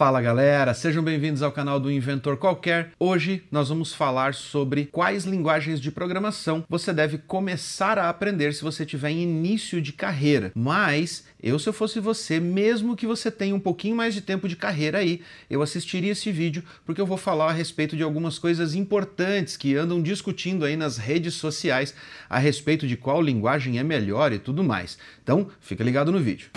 Fala galera, sejam bem-vindos ao canal do Inventor Qualquer. Hoje nós vamos falar sobre quais linguagens de programação você deve começar a aprender se você tiver início de carreira. Mas eu, se eu fosse você, mesmo que você tenha um pouquinho mais de tempo de carreira aí, eu assistiria esse vídeo porque eu vou falar a respeito de algumas coisas importantes que andam discutindo aí nas redes sociais a respeito de qual linguagem é melhor e tudo mais. Então, fica ligado no vídeo.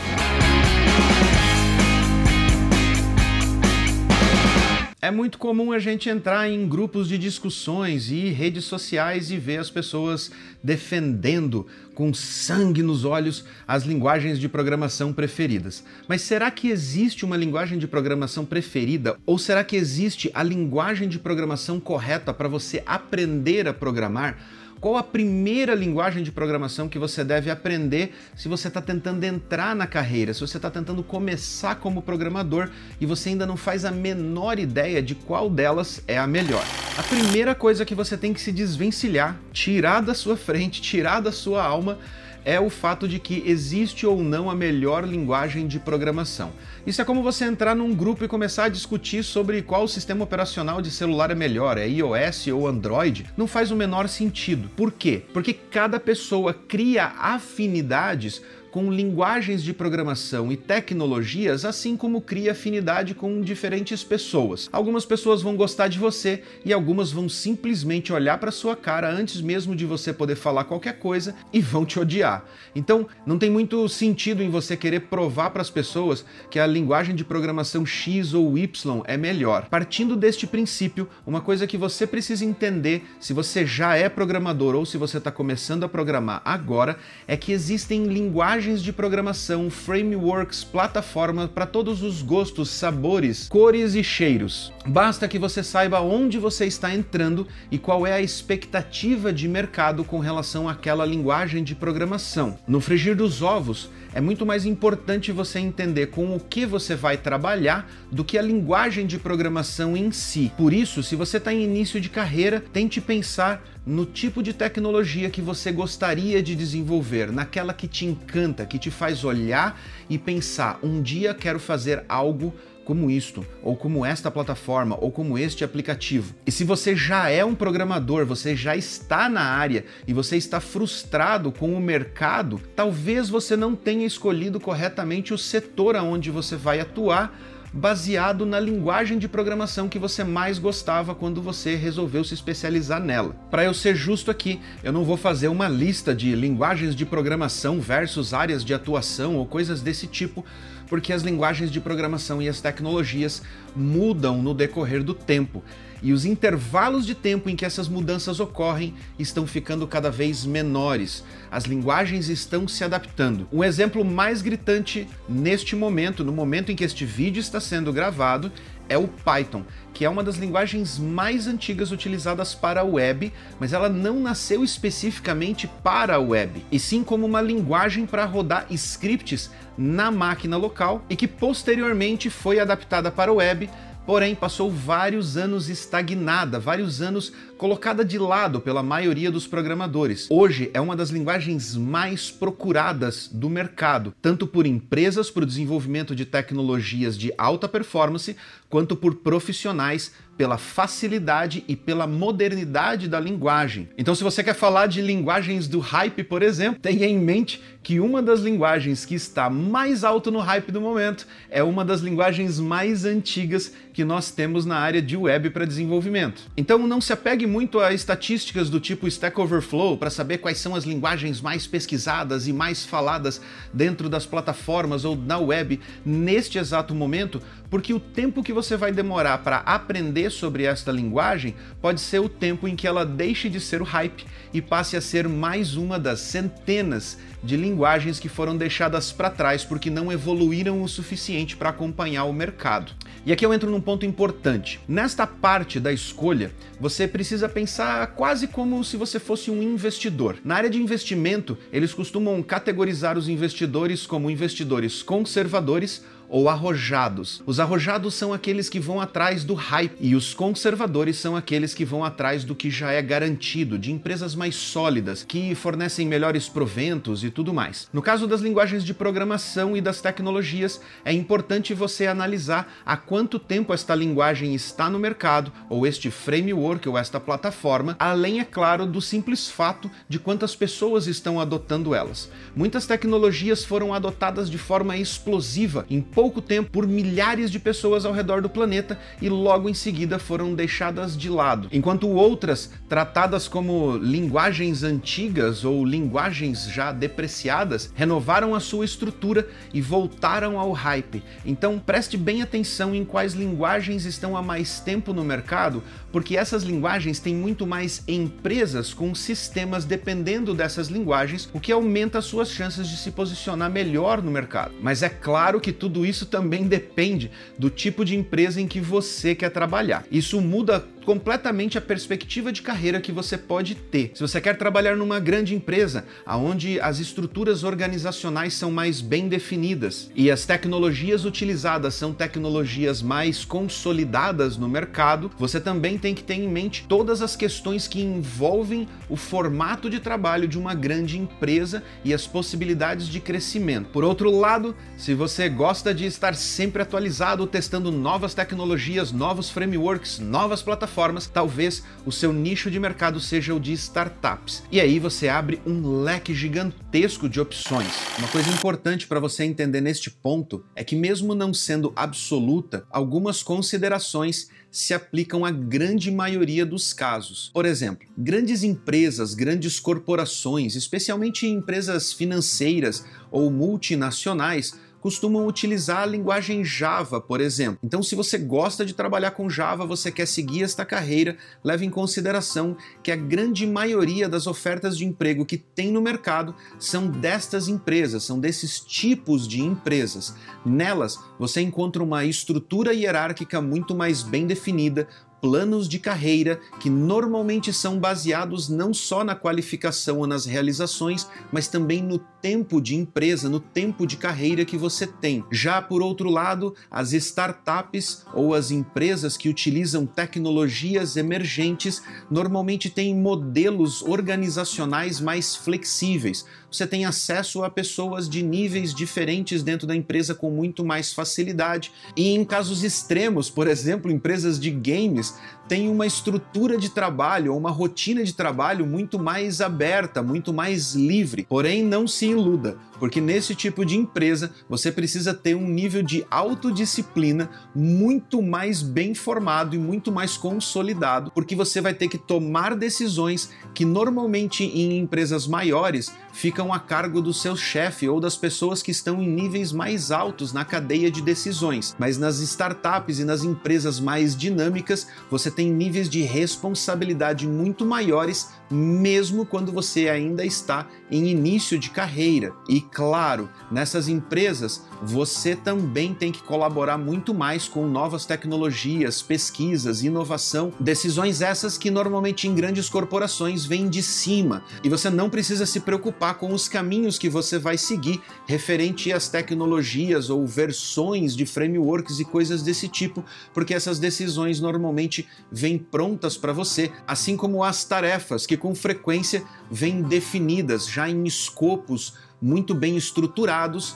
É muito comum a gente entrar em grupos de discussões e redes sociais e ver as pessoas defendendo com sangue nos olhos as linguagens de programação preferidas. Mas será que existe uma linguagem de programação preferida? Ou será que existe a linguagem de programação correta para você aprender a programar? Qual a primeira linguagem de programação que você deve aprender se você está tentando entrar na carreira, se você está tentando começar como programador e você ainda não faz a menor ideia de qual delas é a melhor? A primeira coisa que você tem que se desvencilhar, tirar da sua frente, tirar da sua alma, é o fato de que existe ou não a melhor linguagem de programação. Isso é como você entrar num grupo e começar a discutir sobre qual sistema operacional de celular é melhor, é iOS ou Android. Não faz o menor sentido. Por quê? Porque cada pessoa cria afinidades com linguagens de programação e tecnologias, assim como cria afinidade com diferentes pessoas. Algumas pessoas vão gostar de você e algumas vão simplesmente olhar para sua cara antes mesmo de você poder falar qualquer coisa e vão te odiar. Então, não tem muito sentido em você querer provar para as pessoas que a linguagem de programação X ou Y é melhor. Partindo deste princípio, uma coisa que você precisa entender, se você já é programador ou se você está começando a programar agora, é que existem linguagens linguagens de programação, frameworks, plataforma para todos os gostos, sabores, cores e cheiros. Basta que você saiba onde você está entrando e qual é a expectativa de mercado com relação àquela linguagem de programação. No frigir dos ovos, é muito mais importante você entender com o que você vai trabalhar do que a linguagem de programação em si. Por isso, se você está em início de carreira, tente pensar no tipo de tecnologia que você gostaria de desenvolver, naquela que te encanta, que te faz olhar e pensar: um dia quero fazer algo como isto, ou como esta plataforma, ou como este aplicativo. E se você já é um programador, você já está na área e você está frustrado com o mercado, talvez você não tenha escolhido corretamente o setor aonde você vai atuar baseado na linguagem de programação que você mais gostava quando você resolveu se especializar nela. Para eu ser justo aqui, eu não vou fazer uma lista de linguagens de programação versus áreas de atuação ou coisas desse tipo, porque as linguagens de programação e as tecnologias mudam no decorrer do tempo. E os intervalos de tempo em que essas mudanças ocorrem estão ficando cada vez menores. As linguagens estão se adaptando. Um exemplo mais gritante neste momento, no momento em que este vídeo está sendo gravado, é o Python, que é uma das linguagens mais antigas utilizadas para a web, mas ela não nasceu especificamente para a web, e sim como uma linguagem para rodar scripts na máquina local e que posteriormente foi adaptada para a web porém passou vários anos estagnada, vários anos colocada de lado pela maioria dos programadores. Hoje é uma das linguagens mais procuradas do mercado, tanto por empresas para o desenvolvimento de tecnologias de alta performance, quanto por profissionais pela facilidade e pela modernidade da linguagem. Então, se você quer falar de linguagens do hype, por exemplo, tenha em mente que uma das linguagens que está mais alto no hype do momento é uma das linguagens mais antigas que nós temos na área de web para desenvolvimento. Então, não se apegue muito a estatísticas do tipo Stack Overflow para saber quais são as linguagens mais pesquisadas e mais faladas dentro das plataformas ou na web neste exato momento, porque o tempo que você vai demorar para aprender sobre esta linguagem pode ser o tempo em que ela deixe de ser o hype e passe a ser mais uma das centenas de linguagens que foram deixadas para trás porque não evoluíram o suficiente para acompanhar o mercado. E aqui eu entro num ponto importante. Nesta parte da escolha, você precisa pensar quase como se você fosse um investidor. Na área de investimento, eles costumam categorizar os investidores como investidores conservadores ou arrojados. Os arrojados são aqueles que vão atrás do hype e os conservadores são aqueles que vão atrás do que já é garantido, de empresas mais sólidas, que fornecem melhores proventos e tudo mais. No caso das linguagens de programação e das tecnologias, é importante você analisar há quanto tempo esta linguagem está no mercado, ou este framework ou esta plataforma, além, é claro, do simples fato de quantas pessoas estão adotando elas. Muitas tecnologias foram adotadas de forma explosiva em pouco tempo por milhares de pessoas ao redor do planeta e logo em seguida foram deixadas de lado, enquanto outras, tratadas como linguagens antigas ou linguagens já depreciadas, renovaram a sua estrutura e voltaram ao hype. Então preste bem atenção em quais linguagens estão há mais tempo no mercado, porque essas linguagens têm muito mais empresas com sistemas dependendo dessas linguagens, o que aumenta as suas chances de se posicionar melhor no mercado. Mas é claro que tudo isso também depende do tipo de empresa em que você quer trabalhar. Isso muda completamente a perspectiva de carreira que você pode ter. Se você quer trabalhar numa grande empresa, onde as estruturas organizacionais são mais bem definidas e as tecnologias utilizadas são tecnologias mais consolidadas no mercado, você também tem que ter em mente todas as questões que envolvem o formato de trabalho de uma grande empresa e as possibilidades de crescimento. Por outro lado, se você gosta de estar sempre atualizado, testando novas tecnologias, novos frameworks, novas plataformas, plataformas, talvez o seu nicho de mercado seja o de startups. E aí você abre um leque gigantesco de opções. Uma coisa importante para você entender neste ponto é que, mesmo não sendo absoluta, algumas considerações se aplicam à grande maioria dos casos. Por exemplo, grandes empresas, grandes corporações, especialmente empresas financeiras ou multinacionais, costumam utilizar a linguagem Java, por exemplo. Então, se você gosta de trabalhar com Java, você quer seguir esta carreira, leve em consideração que a grande maioria das ofertas de emprego que tem no mercado são destas empresas, são desses tipos de empresas. Nelas, você encontra uma estrutura hierárquica muito mais bem definida, planos de carreira que normalmente são baseados não só na qualificação ou nas realizações, mas também no tempo de empresa, no tempo de carreira que você tem. Já por outro lado, as startups ou as empresas que utilizam tecnologias emergentes normalmente têm modelos organizacionais mais flexíveis. Você tem acesso a pessoas de níveis diferentes dentro da empresa com muito mais facilidade. E em casos extremos, por exemplo, empresas de games tem uma estrutura de trabalho, uma rotina de trabalho muito mais aberta, muito mais livre. Porém, não se iluda, porque nesse tipo de empresa você precisa ter um nível de autodisciplina muito mais bem formado e muito mais consolidado, porque você vai ter que tomar decisões que normalmente em empresas maiores ficam a cargo do seu chefe ou das pessoas que estão em níveis mais altos na cadeia de decisões. Mas nas startups e nas empresas mais dinâmicas, você tem níveis de responsabilidade muito maiores, mesmo quando você ainda está em início de carreira. E claro, nessas empresas você também tem que colaborar muito mais com novas tecnologias, pesquisas, inovação, decisões essas que normalmente em grandes corporações vêm de cima. E você não precisa se preocupar com os caminhos que você vai seguir referente às tecnologias ou versões de frameworks e coisas desse tipo, porque essas decisões normalmente vêm prontas para você, assim como as tarefas que com frequência vêm definidas já em escopos muito bem estruturados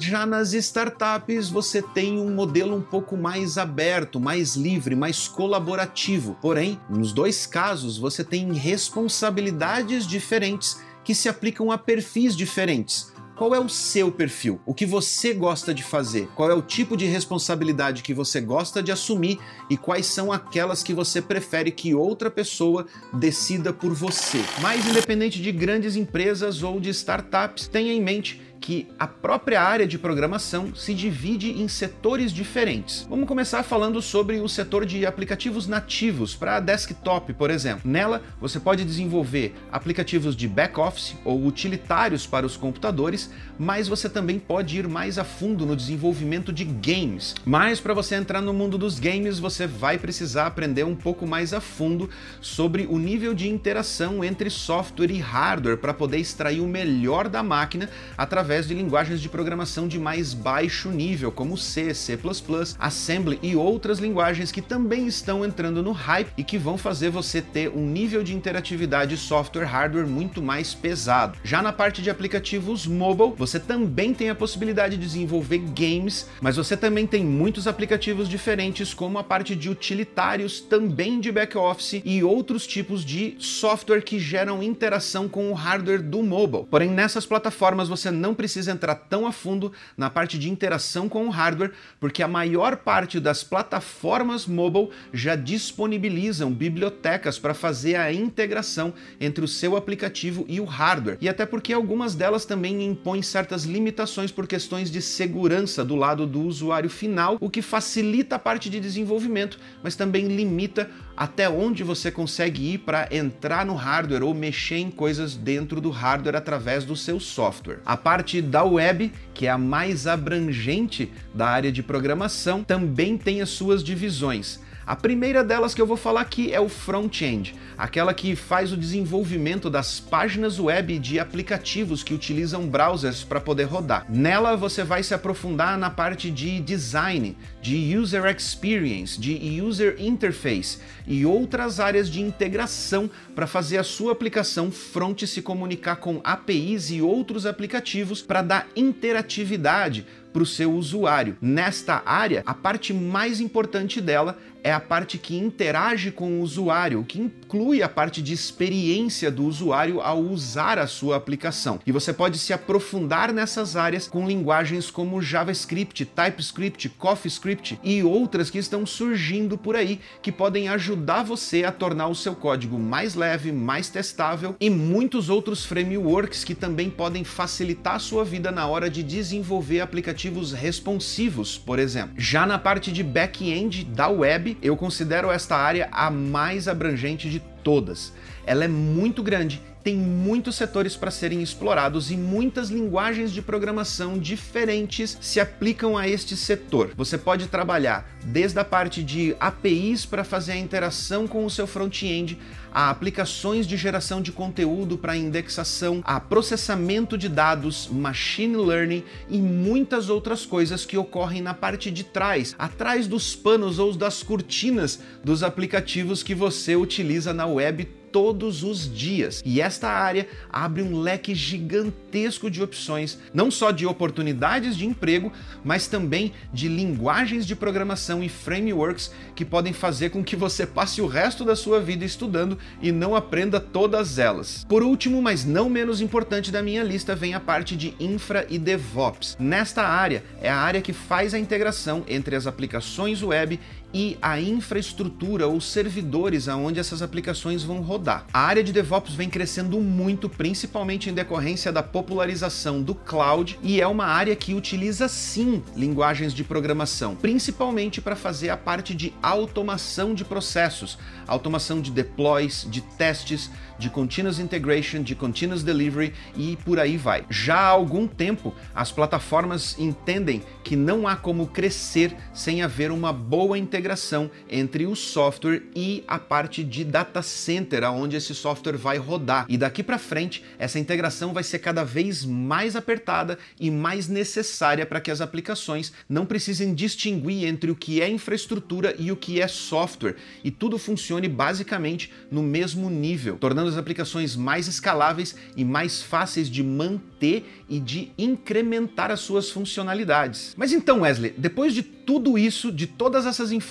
já nas startups você tem um modelo um pouco mais aberto, mais livre, mais colaborativo. Porém, nos dois casos você tem responsabilidades diferentes que se aplicam a perfis diferentes. Qual é o seu perfil? O que você gosta de fazer? Qual é o tipo de responsabilidade que você gosta de assumir e quais são aquelas que você prefere que outra pessoa decida por você? Mas independente de grandes empresas ou de startups, tenha em mente que a própria área de programação se divide em setores diferentes. Vamos começar falando sobre o setor de aplicativos nativos para desktop, por exemplo. Nela, você pode desenvolver aplicativos de back-office ou utilitários para os computadores, mas você também pode ir mais a fundo no desenvolvimento de games. Mas para você entrar no mundo dos games, você vai precisar aprender um pouco mais a fundo sobre o nível de interação entre software e hardware para poder extrair o melhor da máquina através através de linguagens de programação de mais baixo nível, como C, C++, Assembly e outras linguagens que também estão entrando no hype e que vão fazer você ter um nível de interatividade software-hardware muito mais pesado. Já na parte de aplicativos mobile, você também tem a possibilidade de desenvolver games, mas você também tem muitos aplicativos diferentes, como a parte de utilitários, também de back-office e outros tipos de software que geram interação com o hardware do mobile. Porém, nessas plataformas você não precisa entrar tão a fundo na parte de interação com o hardware, porque a maior parte das plataformas mobile já disponibilizam bibliotecas para fazer a integração entre o seu aplicativo e o hardware. E até porque algumas delas também impõem certas limitações por questões de segurança do lado do usuário final, o que facilita a parte de desenvolvimento, mas também limita até onde você consegue ir para entrar no hardware ou mexer em coisas dentro do hardware através do seu software. A parte da web, que é a mais abrangente da área de programação, também tem as suas divisões. A primeira delas que eu vou falar aqui é o front-end, aquela que faz o desenvolvimento das páginas web de aplicativos que utilizam browsers para poder rodar. Nela você vai se aprofundar na parte de design, de user experience, de user interface e outras áreas de integração para fazer a sua aplicação front se comunicar com APIs e outros aplicativos para dar interatividade para o seu usuário. Nesta área, a parte mais importante dela é a parte que interage com o usuário, que inclui a parte de experiência do usuário ao usar a sua aplicação. E você pode se aprofundar nessas áreas com linguagens como JavaScript, TypeScript, CoffeeScript e outras que estão surgindo por aí que podem ajudar você a tornar o seu código mais leve, mais testável e muitos outros frameworks que também podem facilitar a sua vida na hora de desenvolver aplicativos responsivos, por exemplo. Já na parte de back-end da web, eu considero esta área a mais abrangente de todas. Ela é muito grande, tem muitos setores para serem explorados e muitas linguagens de programação diferentes se aplicam a este setor. Você pode trabalhar desde a parte de APIs para fazer a interação com o seu front-end, a aplicações de geração de conteúdo para indexação, a processamento de dados, machine learning e muitas outras coisas que ocorrem na parte de trás, atrás dos panos ou das cortinas dos aplicativos que você utiliza na web todos os dias. E esta área abre um leque gigantesco de opções, não só de oportunidades de emprego, mas também de linguagens de programação e frameworks que podem fazer com que você passe o resto da sua vida estudando e não aprenda todas elas. Por último, mas não menos importante da minha lista, vem a parte de infra e DevOps. Nesta área é a área que faz a integração entre as aplicações web e a infraestrutura ou servidores aonde essas aplicações vão rodar. A área de DevOps vem crescendo muito, principalmente em decorrência da popularização do cloud, e é uma área que utiliza sim linguagens de programação, principalmente para fazer a parte de automação de processos, automação de deploys, de testes, de continuous integration, de continuous delivery e por aí vai. Já há algum tempo, as plataformas entendem que não há como crescer sem haver uma boa integração entre o software e a parte de data center, aonde esse software vai rodar. E daqui para frente, essa integração vai ser cada vez mais apertada e mais necessária para que as aplicações não precisem distinguir entre o que é infraestrutura e o que é software, e tudo funcione basicamente no mesmo nível, tornando as aplicações mais escaláveis e mais fáceis de manter e de incrementar as suas funcionalidades. Mas então, Wesley, depois de tudo isso, de todas essas informações,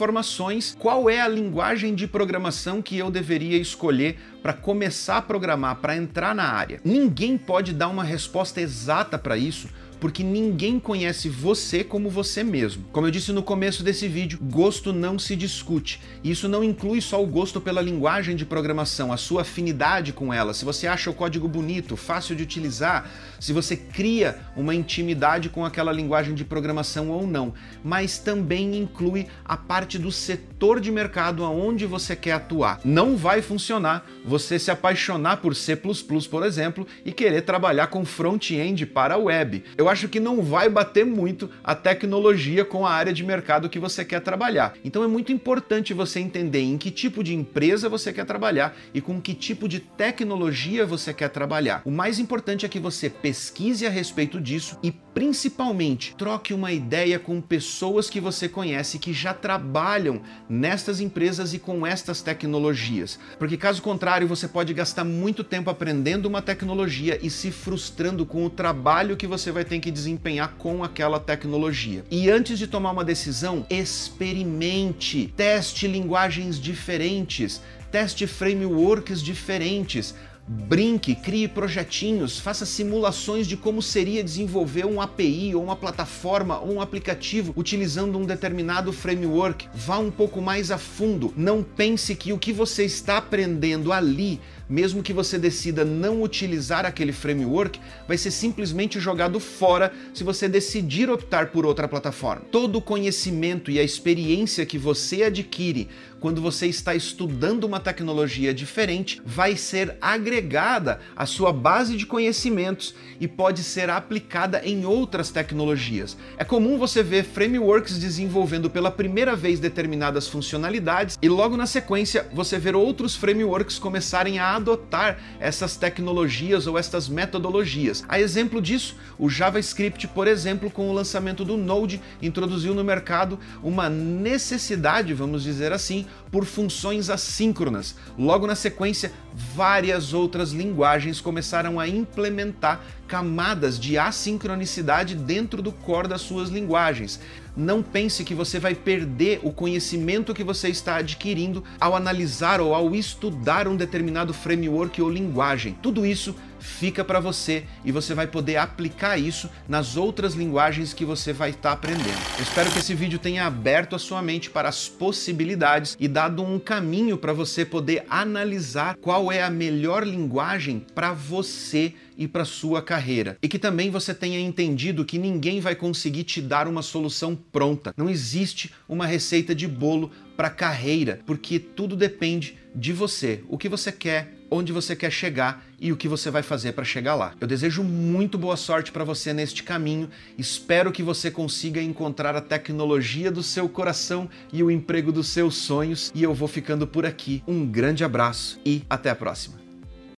qual é a linguagem de programação que eu deveria escolher para começar a programar, para entrar na área? Ninguém pode dar uma resposta exata para isso porque ninguém conhece você como você mesmo. Como eu disse no começo desse vídeo, gosto não se discute. Isso não inclui só o gosto pela linguagem de programação, a sua afinidade com ela, se você acha o código bonito, fácil de utilizar, se você cria uma intimidade com aquela linguagem de programação ou não, mas também inclui a parte do setor de mercado aonde você quer atuar. Não vai funcionar você se apaixonar por C++, por exemplo, e querer trabalhar com front-end para a web. Eu acho que não vai bater muito a tecnologia com a área de mercado que você quer trabalhar. Então é muito importante você entender em que tipo de empresa você quer trabalhar e com que tipo de tecnologia você quer trabalhar. O mais importante é que você pesquise a respeito disso e principalmente troque uma ideia com pessoas que você conhece que já trabalham nestas empresas e com estas tecnologias. Porque caso contrário, você pode gastar muito tempo aprendendo uma tecnologia e se frustrando com o trabalho que você vai ter que desempenhar com aquela tecnologia. E antes de tomar uma decisão, experimente, teste linguagens diferentes, teste frameworks diferentes, Brinque, crie projetinhos, faça simulações de como seria desenvolver um API ou uma plataforma ou um aplicativo utilizando um determinado framework. Vá um pouco mais a fundo. Não pense que o que você está aprendendo ali mesmo que você decida não utilizar aquele framework, vai ser simplesmente jogado fora se você decidir optar por outra plataforma. Todo o conhecimento e a experiência que você adquire quando você está estudando uma tecnologia diferente vai ser agregada à sua base de conhecimentos e pode ser aplicada em outras tecnologias. É comum você ver frameworks desenvolvendo pela primeira vez determinadas funcionalidades e logo na sequência você ver outros frameworks começarem a adotar essas tecnologias ou estas metodologias. A exemplo disso, o JavaScript, por exemplo, com o lançamento do Node, introduziu no mercado uma necessidade, vamos dizer assim, por funções assíncronas. Logo na sequência, várias outras linguagens começaram a implementar camadas de assincronicidade dentro do core das suas linguagens. Não pense que você vai perder o conhecimento que você está adquirindo ao analisar ou ao estudar um determinado framework ou linguagem. Tudo isso fica para você e você vai poder aplicar isso nas outras linguagens que você vai estar tá aprendendo. Eu espero que esse vídeo tenha aberto a sua mente para as possibilidades e dado um caminho para você poder analisar qual é a melhor linguagem para você e para sua carreira. E que também você tenha entendido que ninguém vai conseguir te dar uma solução pronta. Não existe uma receita de bolo para carreira, porque tudo depende de você, o que você quer, onde você quer chegar e o que você vai fazer para chegar lá. Eu desejo muito boa sorte para você neste caminho. Espero que você consiga encontrar a tecnologia do seu coração e o emprego dos seus sonhos. E eu vou ficando por aqui. Um grande abraço e até a próxima.